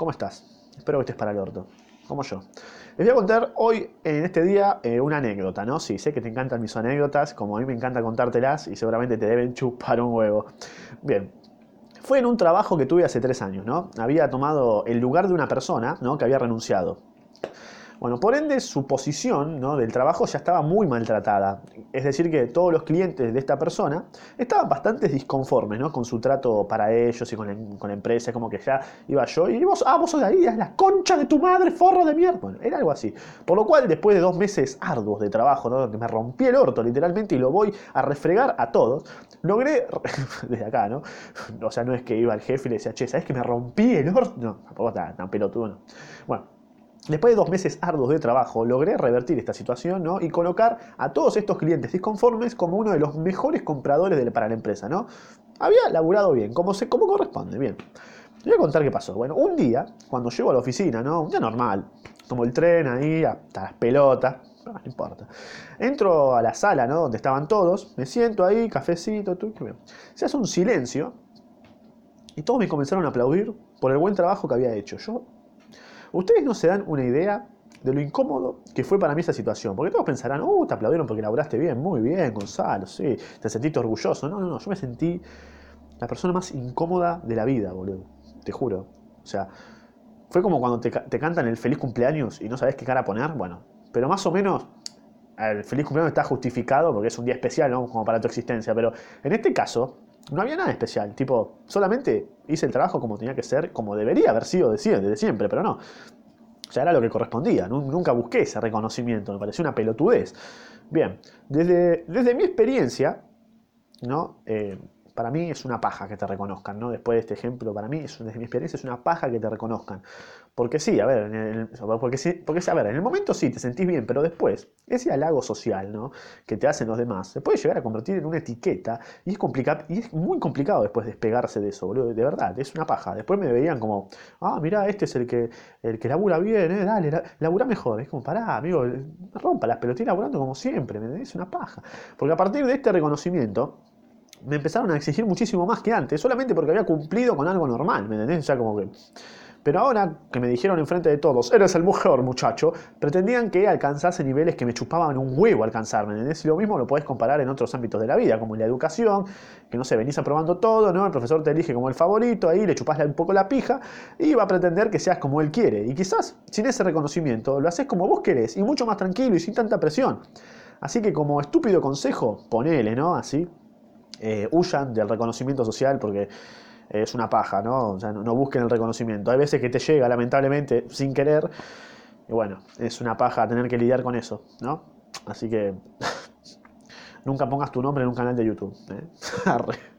¿Cómo estás? Espero que estés para el orto, como yo. Les voy a contar hoy, en este día, eh, una anécdota, ¿no? Sí, sé que te encantan mis anécdotas, como a mí me encanta contártelas y seguramente te deben chupar un huevo. Bien, fue en un trabajo que tuve hace tres años, ¿no? Había tomado el lugar de una persona, ¿no? Que había renunciado. Bueno, por ende su posición ¿no? del trabajo ya estaba muy maltratada. Es decir, que todos los clientes de esta persona estaban bastante disconformes ¿no? con su trato para ellos y con la, empresa, como que ya iba yo y vos, ah, vos sos de ahí, es la concha de tu madre, forro de mierda. Bueno, era algo así. Por lo cual, después de dos meses arduos de trabajo, ¿no? donde me rompí el orto literalmente y lo voy a refregar a todos, logré, desde acá, ¿no? O sea, no es que iba al jefe y le decía, che, ¿sabes que me rompí el orto? No, tampoco está tan pelotudo, no. Bueno. Después de dos meses arduos de trabajo, logré revertir esta situación ¿no? y colocar a todos estos clientes disconformes como uno de los mejores compradores de, para la empresa. ¿no? Había laburado bien, como, se, como corresponde, bien. voy a contar qué pasó. Bueno, un día, cuando llego a la oficina, ¿no? un día normal, tomo el tren ahí, hasta las pelotas, no, importa. Entro a la sala ¿no? donde estaban todos, me siento ahí, cafecito, tú, se hace un silencio y todos me comenzaron a aplaudir por el buen trabajo que había hecho. Yo Ustedes no se dan una idea de lo incómodo que fue para mí esa situación. Porque todos pensarán, uh, te aplaudieron porque laburaste bien, muy bien, Gonzalo, sí, te sentiste orgulloso. No, no, no, yo me sentí la persona más incómoda de la vida, boludo. Te juro. O sea, fue como cuando te, cantan el feliz cumpleaños y no sabes qué cara poner. Bueno, pero más o menos el feliz cumpleaños está justificado porque es un día especial, ¿no? Como para tu existencia. Pero en este caso, no había nada especial. Tipo, solamente hice el trabajo como tenía que ser, como debería haber sido desde siempre, pero no. Ya era lo que correspondía. Nunca busqué ese reconocimiento. Me pareció una pelotudez. Bien, desde, desde mi experiencia, ¿no? Eh, para mí es una paja que te reconozcan, ¿no? Después de este ejemplo, para mí, es, desde mi experiencia, es una paja que te reconozcan. Porque sí, a ver, en el, porque, sí, porque, a ver, en el momento sí te sentís bien, pero después, ese halago social, ¿no? Que te hacen los demás, se puede llegar a convertir en una etiqueta y es, complicado, y es muy complicado después despegarse de eso, boludo. De verdad, es una paja. Después me veían como, ah, mira, este es el que, el que labura bien, ¿eh? Dale, labura mejor. Es como, pará, amigo, rompa las pelotitas laburando como siempre, ¿me Es una paja. Porque a partir de este reconocimiento, me empezaron a exigir muchísimo más que antes, solamente porque había cumplido con algo normal, ¿me entendés? Ya como que... Pero ahora que me dijeron enfrente de todos, eres el mejor muchacho, pretendían que alcanzase niveles que me chupaban un huevo alcanzar, ¿me entendés? Y lo mismo lo podés comparar en otros ámbitos de la vida, como en la educación, que no sé, venís aprobando todo, ¿no? El profesor te elige como el favorito, ahí le chupás un poco la pija y va a pretender que seas como él quiere. Y quizás sin ese reconocimiento lo haces como vos querés y mucho más tranquilo y sin tanta presión. Así que como estúpido consejo, ponele, ¿no? Así, eh, huyan del reconocimiento social porque es una paja, ¿no? O sea, no, busquen el reconocimiento. Hay veces que te llega, lamentablemente, sin querer, y bueno, es una paja tener que lidiar con eso, ¿no? Así que nunca pongas tu nombre en un canal de YouTube. ¿eh?